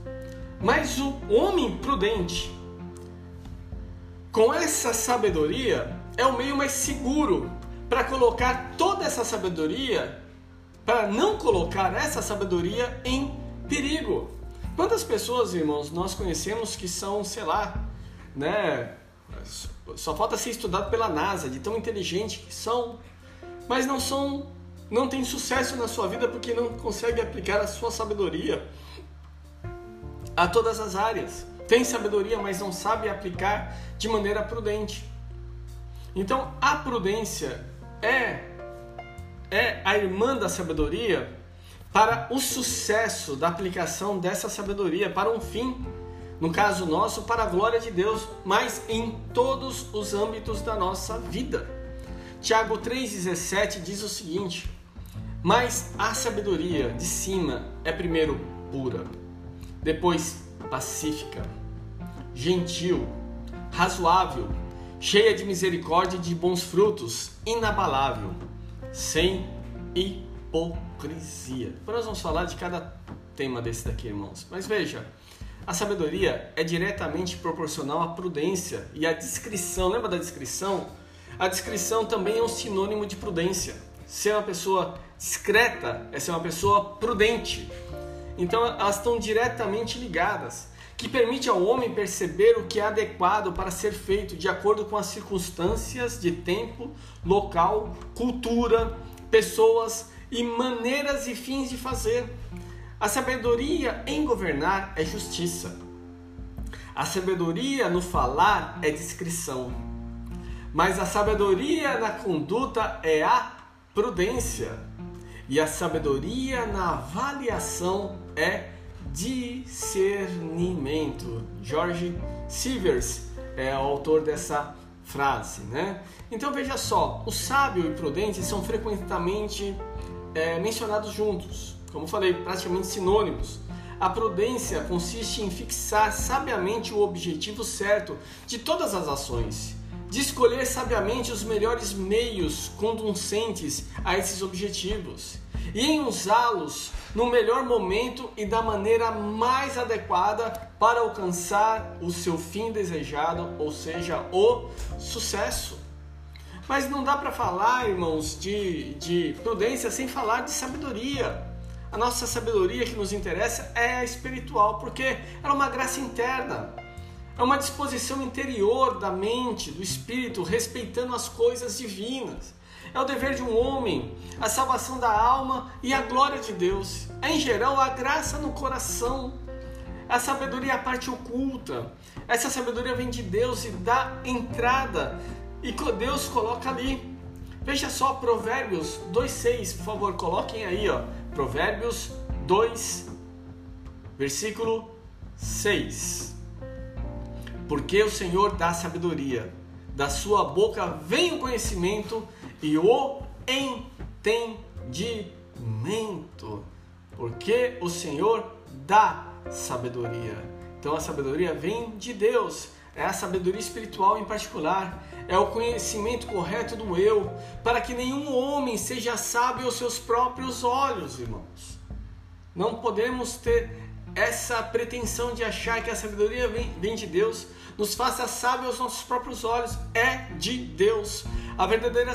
Mas o homem prudente, com essa sabedoria, é o meio mais seguro para colocar toda essa sabedoria, para não colocar essa sabedoria em perigo. Quantas pessoas, irmãos, nós conhecemos que são, sei lá, né? Só falta ser estudado pela NASA, de tão inteligente que são, mas não são, não tem sucesso na sua vida porque não consegue aplicar a sua sabedoria a todas as áreas. Tem sabedoria, mas não sabe aplicar de maneira prudente. Então, a prudência é é a irmã da sabedoria para o sucesso da aplicação dessa sabedoria para um fim, no caso nosso, para a glória de Deus, mas em todos os âmbitos da nossa vida. Tiago 3,17 diz o seguinte: Mas a sabedoria de cima é primeiro pura, depois pacífica, gentil, razoável cheia de misericórdia e de bons frutos, inabalável, sem hipocrisia. Depois nós vamos falar de cada tema desse daqui, irmãos. Mas veja, a sabedoria é diretamente proporcional à prudência e à discrição. Lembra da discrição? A discrição também é um sinônimo de prudência. Ser uma pessoa discreta é ser uma pessoa prudente. Então elas estão diretamente ligadas que permite ao homem perceber o que é adequado para ser feito de acordo com as circunstâncias de tempo, local, cultura, pessoas e maneiras e fins de fazer. A sabedoria em governar é justiça. A sabedoria no falar é discrição. Mas a sabedoria na conduta é a prudência. E a sabedoria na avaliação é discernimento. George Sivers é o autor dessa frase, né? Então veja só, o sábio e prudente são frequentemente é, mencionados juntos, como falei, praticamente sinônimos. A prudência consiste em fixar sabiamente o objetivo certo de todas as ações, de escolher sabiamente os melhores meios conducentes a esses objetivos e em usá-los no melhor momento e da maneira mais adequada para alcançar o seu fim desejado, ou seja, o sucesso. Mas não dá para falar, irmãos, de, de prudência sem falar de sabedoria. A nossa sabedoria que nos interessa é a espiritual, porque é uma graça interna. É uma disposição interior da mente, do espírito, respeitando as coisas divinas. É o dever de um homem, a salvação da alma e a glória de Deus. É, em geral, a graça no coração. A sabedoria é a parte oculta. Essa sabedoria vem de Deus e dá entrada. E Deus coloca ali. Veja só, Provérbios 2,6, por favor, coloquem aí, ó. Provérbios 2, versículo 6. Porque o Senhor dá sabedoria, da sua boca vem o conhecimento e o entendimento, porque o Senhor dá sabedoria. Então a sabedoria vem de Deus, é a sabedoria espiritual em particular, é o conhecimento correto do eu, para que nenhum homem seja sábio aos seus próprios olhos, irmãos. Não podemos ter essa pretensão de achar que a sabedoria vem, vem de Deus nos faça sábio aos nossos próprios olhos. É de Deus. A verdadeira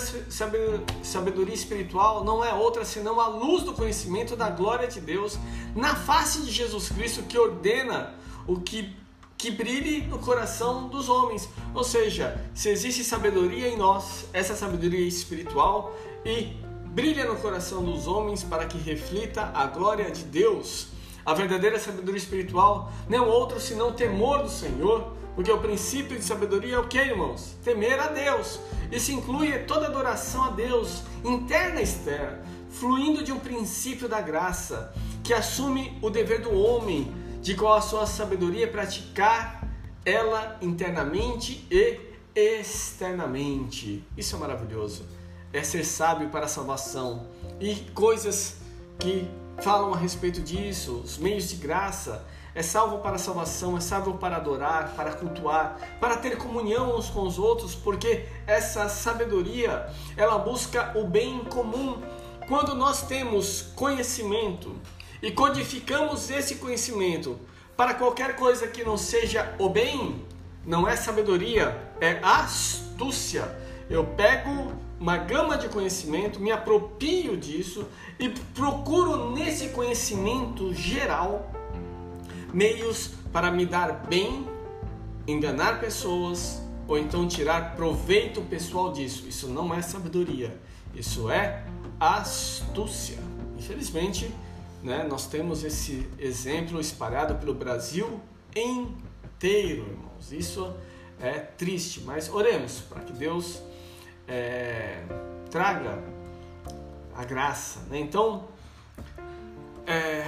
sabedoria espiritual não é outra senão a luz do conhecimento da glória de Deus na face de Jesus Cristo que ordena o que que brilhe no coração dos homens. Ou seja, se existe sabedoria em nós, essa sabedoria espiritual e brilha no coração dos homens para que reflita a glória de Deus. A verdadeira sabedoria espiritual não é outro senão temor do Senhor, porque o princípio de sabedoria é o que, irmãos? Temer a Deus. Isso inclui toda adoração a Deus, interna e externa, fluindo de um princípio da graça, que assume o dever do homem de qual a sua sabedoria praticar ela internamente e externamente. Isso é maravilhoso. É ser sábio para a salvação. E coisas que falam a respeito disso, os meios de graça, é salvo para salvação, é salvo para adorar, para cultuar, para ter comunhão uns com os outros, porque essa sabedoria, ela busca o bem comum. Quando nós temos conhecimento e codificamos esse conhecimento para qualquer coisa que não seja o bem, não é sabedoria, é astúcia. Eu pego uma gama de conhecimento, me apropio disso e procuro nesse conhecimento geral meios para me dar bem, enganar pessoas ou então tirar proveito pessoal disso. Isso não é sabedoria, isso é astúcia. Infelizmente, né, nós temos esse exemplo espalhado pelo Brasil inteiro, irmãos. Isso é triste, mas oremos para que Deus é, traga a graça. Né? Então, é,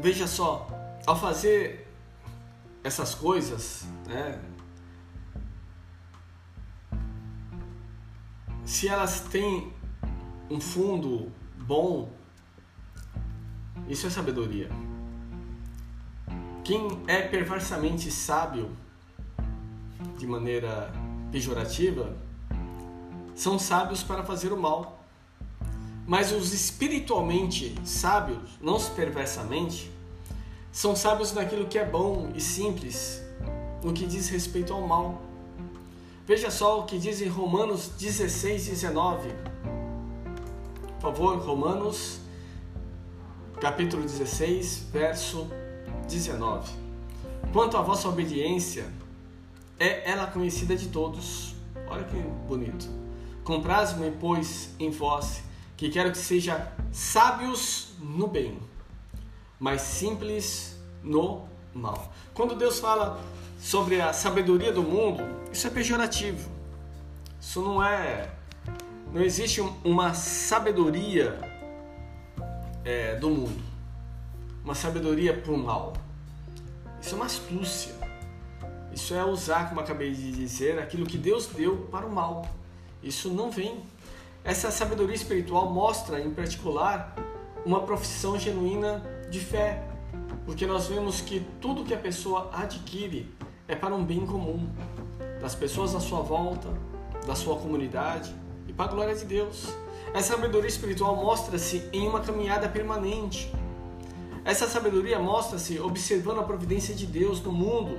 veja só, ao fazer essas coisas, né, se elas têm um fundo bom, isso é sabedoria. Quem é perversamente sábio de maneira pejorativa são sábios para fazer o mal. Mas os espiritualmente sábios, não perversamente, são sábios naquilo que é bom e simples, no que diz respeito ao mal. Veja só o que diz em Romanos 16, 19. Por favor, Romanos, capítulo 16, verso 19. Quanto à vossa obediência, é ela conhecida de todos. Olha que bonito. Compraz-me, pois, em vós que quero que sejam sábios no bem, mas simples no mal. Quando Deus fala sobre a sabedoria do mundo, isso é pejorativo. Isso não é. Não existe uma sabedoria é, do mundo, uma sabedoria para o mal. Isso é uma astúcia. Isso é usar, como acabei de dizer, aquilo que Deus deu para o mal. Isso não vem essa sabedoria espiritual mostra, em particular, uma profissão genuína de fé, porque nós vemos que tudo que a pessoa adquire é para um bem comum, das pessoas à sua volta, da sua comunidade e para a glória de Deus. Essa sabedoria espiritual mostra-se em uma caminhada permanente. Essa sabedoria mostra-se observando a providência de Deus no mundo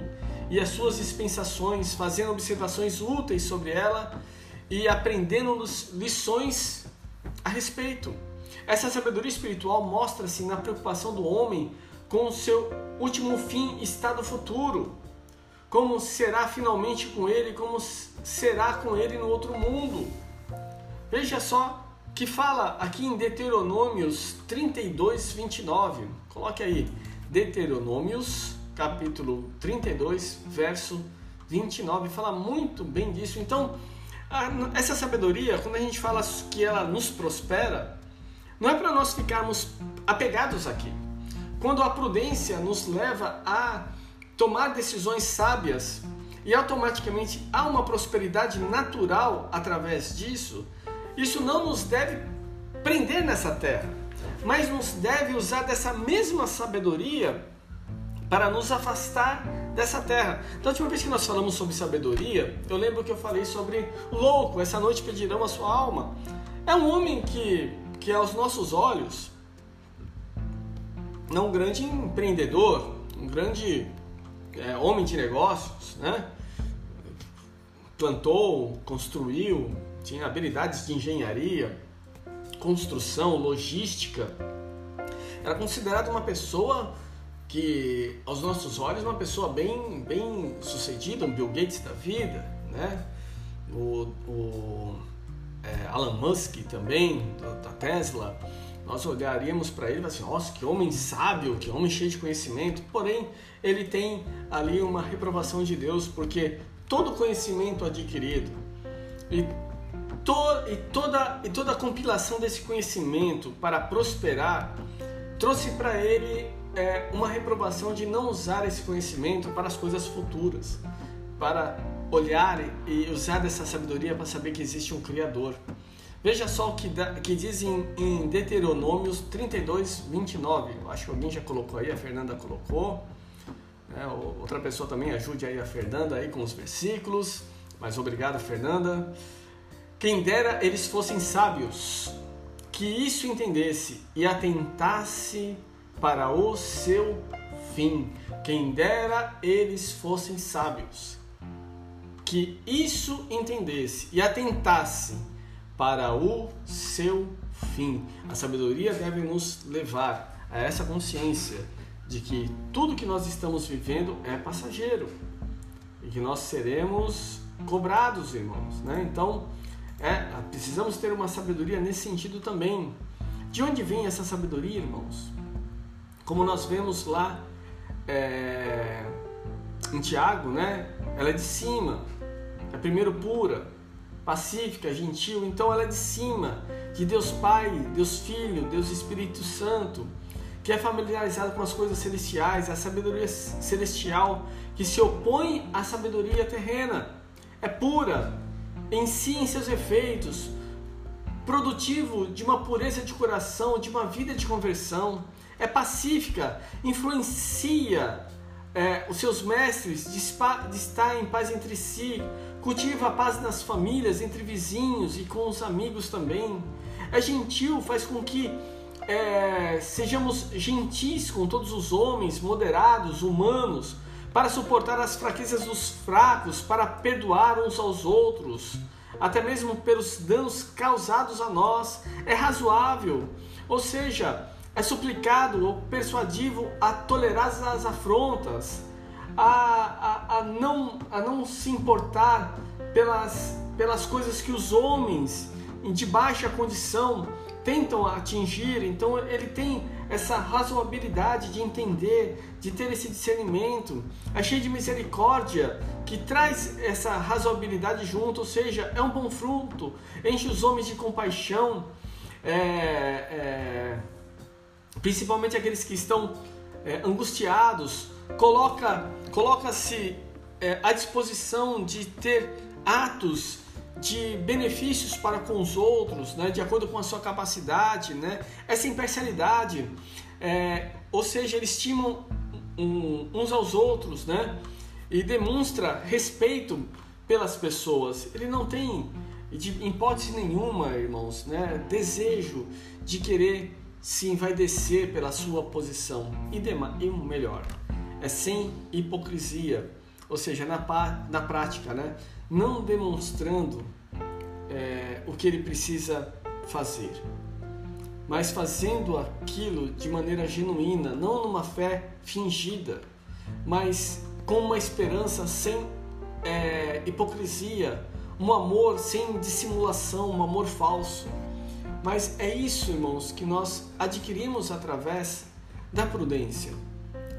e as suas dispensações, fazendo observações úteis sobre ela e aprendendo lições a respeito. Essa sabedoria espiritual mostra-se na preocupação do homem com o seu último fim, estado futuro. Como será finalmente com ele, como será com ele no outro mundo. Veja só que fala aqui em Deuteronômios 32, 29. Coloque aí, Deuteronômios, capítulo 32, verso 29. Fala muito bem disso. Então, essa sabedoria, quando a gente fala que ela nos prospera, não é para nós ficarmos apegados aqui. Quando a prudência nos leva a tomar decisões sábias e automaticamente há uma prosperidade natural através disso, isso não nos deve prender nessa terra, mas nos deve usar dessa mesma sabedoria para nos afastar dessa terra. Da última vez que nós falamos sobre sabedoria, eu lembro que eu falei sobre louco, essa noite pedirão a sua alma. É um homem que, que aos nossos olhos é um grande empreendedor, um grande é, homem de negócios, né? Plantou, construiu, tinha habilidades de engenharia, construção, logística. Era considerado uma pessoa que, aos nossos olhos, uma pessoa bem, bem sucedida, um Bill Gates da vida, né? O, o é, Alan Musk também, da Tesla nós olharíamos para ele e assim, nossa, que homem sábio, que homem cheio de conhecimento. Porém, ele tem ali uma reprovação de Deus, porque todo conhecimento adquirido e, to, e, toda, e toda a compilação desse conhecimento para prosperar trouxe para ele é, uma reprovação de não usar esse conhecimento para as coisas futuras, para olhar e usar dessa sabedoria para saber que existe um Criador. Veja só o que, que diz em, em Deuteronômios 32, 29. Eu acho que alguém já colocou aí, a Fernanda colocou. É, outra pessoa também ajude aí a Fernanda aí com os versículos. Mas obrigado, Fernanda. Quem dera eles fossem sábios, que isso entendesse e atentasse para o seu fim. Quem dera eles fossem sábios, que isso entendesse e atentasse para o seu fim. A sabedoria deve nos levar a essa consciência de que tudo que nós estamos vivendo é passageiro e que nós seremos cobrados, irmãos. Né? Então, é, precisamos ter uma sabedoria nesse sentido também. De onde vem essa sabedoria, irmãos? Como nós vemos lá é, em Tiago, né? Ela é de cima, é primeiro pura, pacífica, gentil, então ela é de cima, de Deus Pai, Deus Filho, Deus Espírito Santo, que é familiarizado com as coisas celestiais, a sabedoria celestial que se opõe à sabedoria terrena. É pura em si, em seus efeitos, produtivo de uma pureza de coração, de uma vida de conversão. É pacífica, influencia é, os seus mestres de, de estar em paz entre si, cultiva a paz nas famílias, entre vizinhos e com os amigos também. É gentil, faz com que é, sejamos gentis com todos os homens, moderados, humanos, para suportar as fraquezas dos fracos, para perdoar uns aos outros, até mesmo pelos danos causados a nós. É razoável, ou seja, é suplicado ou persuadivo a tolerar as afrontas, a, a, a, não, a não se importar pelas, pelas coisas que os homens de baixa condição tentam atingir. Então ele tem essa razoabilidade de entender, de ter esse discernimento. É cheio de misericórdia que traz essa razoabilidade junto, ou seja, é um bom fruto, enche os homens de compaixão. É, é, principalmente aqueles que estão é, angustiados, coloca coloca-se é, à disposição de ter atos de benefícios para com os outros, né, de acordo com a sua capacidade, né, essa imparcialidade, é, ou seja, eles estimam um, uns aos outros, né, e demonstra respeito pelas pessoas. Ele não tem, de hipótese nenhuma, irmãos, né, desejo de querer se envaidecer pela sua posição e, e melhor, é sem hipocrisia, ou seja, na, na prática, né? não demonstrando é, o que ele precisa fazer, mas fazendo aquilo de maneira genuína, não numa fé fingida, mas com uma esperança sem é, hipocrisia, um amor sem dissimulação, um amor falso. Mas é isso, irmãos, que nós adquirimos através da prudência.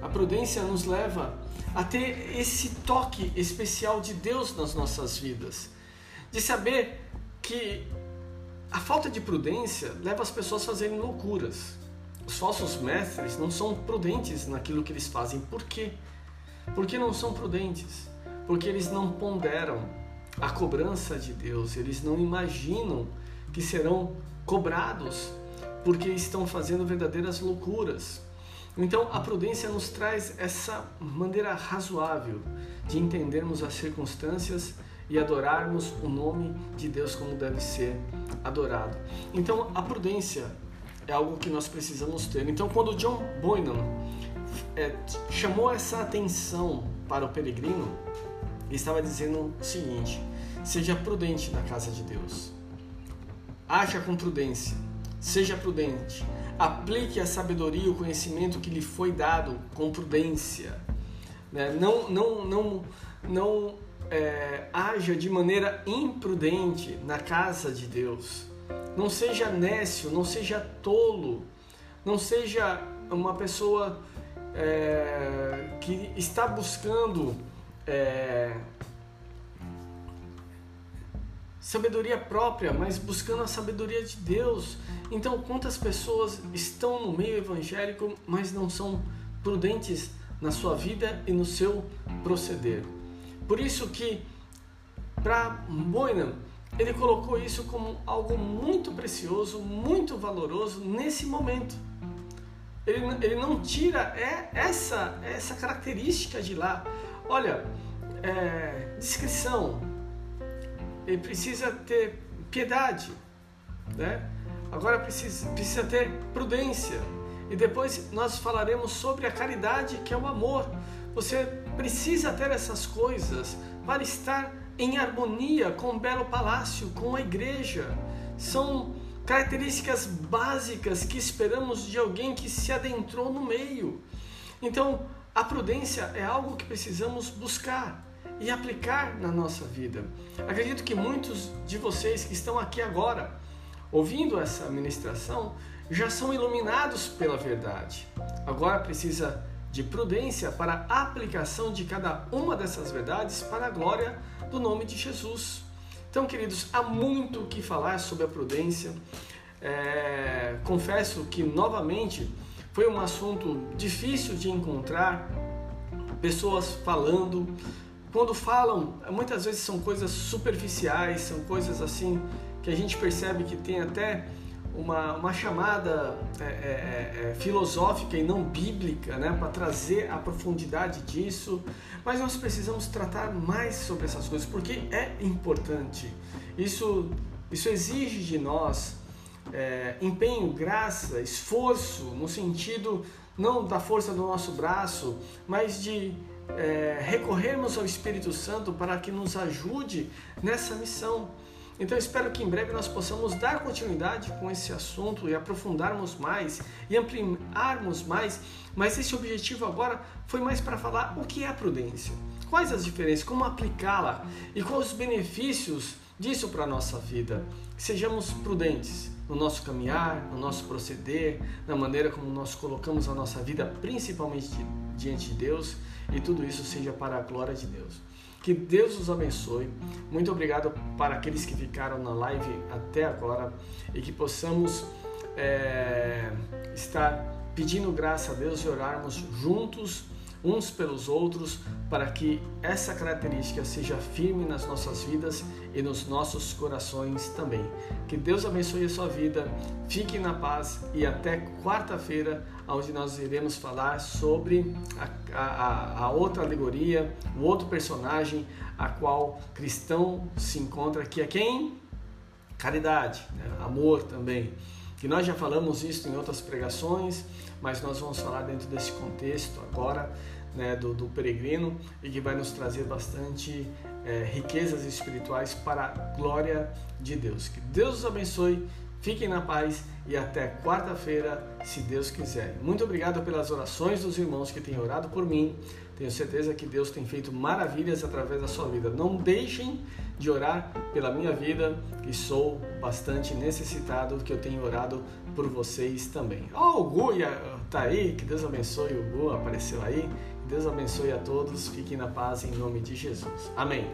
A prudência nos leva a ter esse toque especial de Deus nas nossas vidas, de saber que a falta de prudência leva as pessoas a fazerem loucuras. Os falsos mestres não são prudentes naquilo que eles fazem. Por quê? Porque não são prudentes? Porque eles não ponderam a cobrança de Deus, eles não imaginam que serão cobrados porque estão fazendo verdadeiras loucuras. Então, a prudência nos traz essa maneira razoável de entendermos as circunstâncias e adorarmos o nome de Deus como deve ser adorado. Então, a prudência é algo que nós precisamos ter. Então, quando John Boynan é, chamou essa atenção para o peregrino, ele estava dizendo o seguinte: seja prudente na casa de Deus. Haja com prudência. Seja prudente. Aplique a sabedoria e o conhecimento que lhe foi dado com prudência. Né? Não, não, não, não é, haja de maneira imprudente na casa de Deus. Não seja nécio, não seja tolo, não seja uma pessoa é, que está buscando é, sabedoria própria, mas buscando a sabedoria de Deus. Então, quantas pessoas estão no meio evangélico, mas não são prudentes na sua vida e no seu proceder? Por isso que para Boynan, ele colocou isso como algo muito precioso, muito valoroso nesse momento. Ele, ele não tira é, essa, essa característica de lá. Olha, é, descrição, ele precisa ter piedade, né? Agora precisa, precisa ter prudência. E depois nós falaremos sobre a caridade, que é o amor. Você precisa ter essas coisas para estar em harmonia com o belo palácio, com a igreja. São características básicas que esperamos de alguém que se adentrou no meio. Então, a prudência é algo que precisamos buscar e aplicar na nossa vida. Acredito que muitos de vocês que estão aqui agora, ouvindo essa ministração, já são iluminados pela verdade. Agora precisa de prudência para a aplicação de cada uma dessas verdades para a glória do nome de Jesus. Então, queridos, há muito o que falar sobre a prudência. É, confesso que, novamente, foi um assunto difícil de encontrar pessoas falando, quando falam, muitas vezes são coisas superficiais, são coisas assim que a gente percebe que tem até uma, uma chamada é, é, é, é filosófica e não bíblica, né, para trazer a profundidade disso. Mas nós precisamos tratar mais sobre essas coisas porque é importante. Isso, isso exige de nós é, empenho, graça, esforço, no sentido não da força do nosso braço, mas de é, recorrermos ao Espírito Santo para que nos ajude nessa missão. Então espero que em breve nós possamos dar continuidade com esse assunto e aprofundarmos mais e ampliarmos mais, mas esse objetivo agora foi mais para falar o que é a prudência, quais as diferenças, como aplicá-la? E quais os benefícios disso para a nossa vida. Sejamos prudentes no nosso caminhar, no nosso proceder, na maneira como nós colocamos a nossa vida, principalmente diante de Deus e tudo isso seja para a glória de Deus. Que Deus os abençoe. Muito obrigado para aqueles que ficaram na live até agora e que possamos é, estar pedindo graça a Deus e orarmos juntos uns pelos outros, para que essa característica seja firme nas nossas vidas e nos nossos corações também. Que Deus abençoe a sua vida, fique na paz e até quarta-feira, onde nós iremos falar sobre a, a, a outra alegoria, o outro personagem a qual cristão se encontra, que é quem? Caridade, né? amor também. Que nós já falamos isso em outras pregações, mas nós vamos falar dentro desse contexto agora né, do, do, peregrino e que vai nos trazer bastante é, riquezas espirituais para a glória de Deus. Que Deus os abençoe, fiquem na paz e até quarta-feira, se Deus quiser. Muito obrigado pelas orações dos irmãos que têm orado por mim. Tenho certeza que Deus tem feito maravilhas através da sua vida. Não deixem de orar pela minha vida, que sou bastante necessitado, que eu tenho orado por vocês também. Oh, o Gu tá aí, que Deus abençoe o Gu, apareceu aí. Deus abençoe a todos, fiquem na paz em nome de Jesus. Amém.